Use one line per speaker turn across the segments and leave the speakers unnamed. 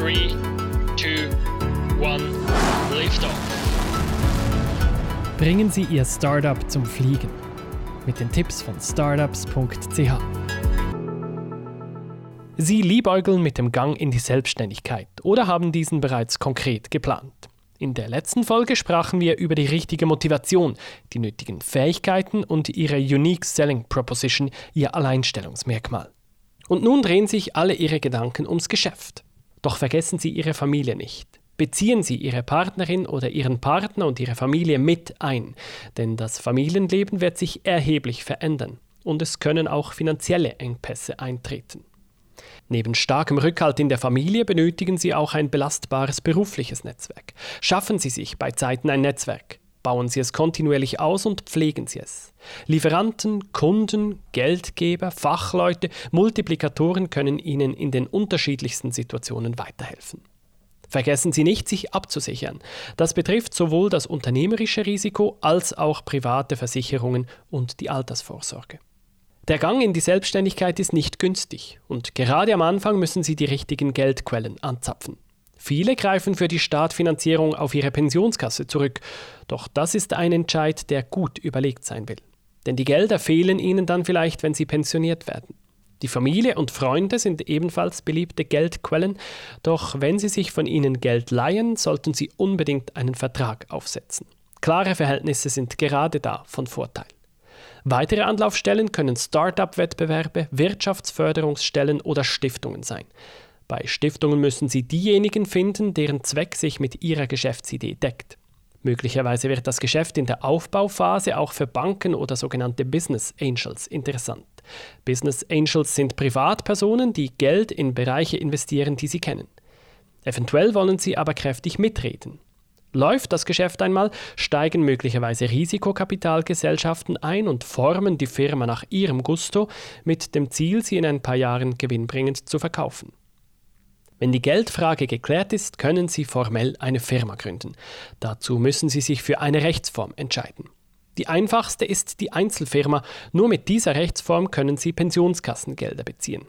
3, 2, 1, Liftoff.
Bringen Sie Ihr Startup zum Fliegen. Mit den Tipps von startups.ch. Sie liebäugeln mit dem Gang in die Selbstständigkeit oder haben diesen bereits konkret geplant. In der letzten Folge sprachen wir über die richtige Motivation, die nötigen Fähigkeiten und ihre Unique Selling Proposition, ihr Alleinstellungsmerkmal. Und nun drehen sich alle ihre Gedanken ums Geschäft. Doch vergessen Sie Ihre Familie nicht. Beziehen Sie Ihre Partnerin oder Ihren Partner und Ihre Familie mit ein, denn das Familienleben wird sich erheblich verändern und es können auch finanzielle Engpässe eintreten. Neben starkem Rückhalt in der Familie benötigen Sie auch ein belastbares berufliches Netzwerk. Schaffen Sie sich bei Zeiten ein Netzwerk. Bauen Sie es kontinuierlich aus und pflegen Sie es. Lieferanten, Kunden, Geldgeber, Fachleute, Multiplikatoren können Ihnen in den unterschiedlichsten Situationen weiterhelfen. Vergessen Sie nicht, sich abzusichern. Das betrifft sowohl das unternehmerische Risiko als auch private Versicherungen und die Altersvorsorge. Der Gang in die Selbstständigkeit ist nicht günstig und gerade am Anfang müssen Sie die richtigen Geldquellen anzapfen. Viele greifen für die Startfinanzierung auf ihre Pensionskasse zurück, doch das ist ein Entscheid, der gut überlegt sein will. Denn die Gelder fehlen ihnen dann vielleicht, wenn sie pensioniert werden. Die Familie und Freunde sind ebenfalls beliebte Geldquellen, doch wenn sie sich von ihnen Geld leihen, sollten sie unbedingt einen Vertrag aufsetzen. Klare Verhältnisse sind gerade da von Vorteil. Weitere Anlaufstellen können Start-up-Wettbewerbe, Wirtschaftsförderungsstellen oder Stiftungen sein. Bei Stiftungen müssen Sie diejenigen finden, deren Zweck sich mit Ihrer Geschäftsidee deckt. Möglicherweise wird das Geschäft in der Aufbauphase auch für Banken oder sogenannte Business Angels interessant. Business Angels sind Privatpersonen, die Geld in Bereiche investieren, die sie kennen. Eventuell wollen sie aber kräftig mitreden. Läuft das Geschäft einmal, steigen möglicherweise Risikokapitalgesellschaften ein und formen die Firma nach ihrem Gusto mit dem Ziel, sie in ein paar Jahren gewinnbringend zu verkaufen. Wenn die Geldfrage geklärt ist, können Sie formell eine Firma gründen. Dazu müssen Sie sich für eine Rechtsform entscheiden. Die einfachste ist die Einzelfirma. Nur mit dieser Rechtsform können Sie Pensionskassengelder beziehen.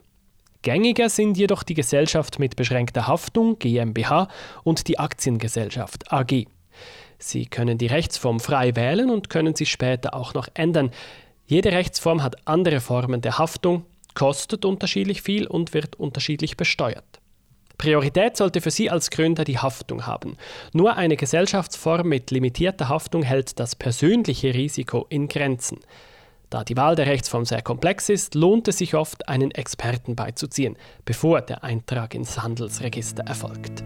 Gängiger sind jedoch die Gesellschaft mit beschränkter Haftung GmbH und die Aktiengesellschaft AG. Sie können die Rechtsform frei wählen und können sie später auch noch ändern. Jede Rechtsform hat andere Formen der Haftung, kostet unterschiedlich viel und wird unterschiedlich besteuert. Priorität sollte für Sie als Gründer die Haftung haben. Nur eine Gesellschaftsform mit limitierter Haftung hält das persönliche Risiko in Grenzen. Da die Wahl der Rechtsform sehr komplex ist, lohnt es sich oft, einen Experten beizuziehen, bevor der Eintrag ins Handelsregister erfolgt.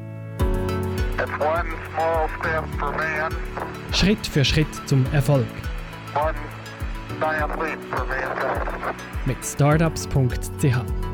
Schritt für Schritt zum Erfolg. Mit startups.ch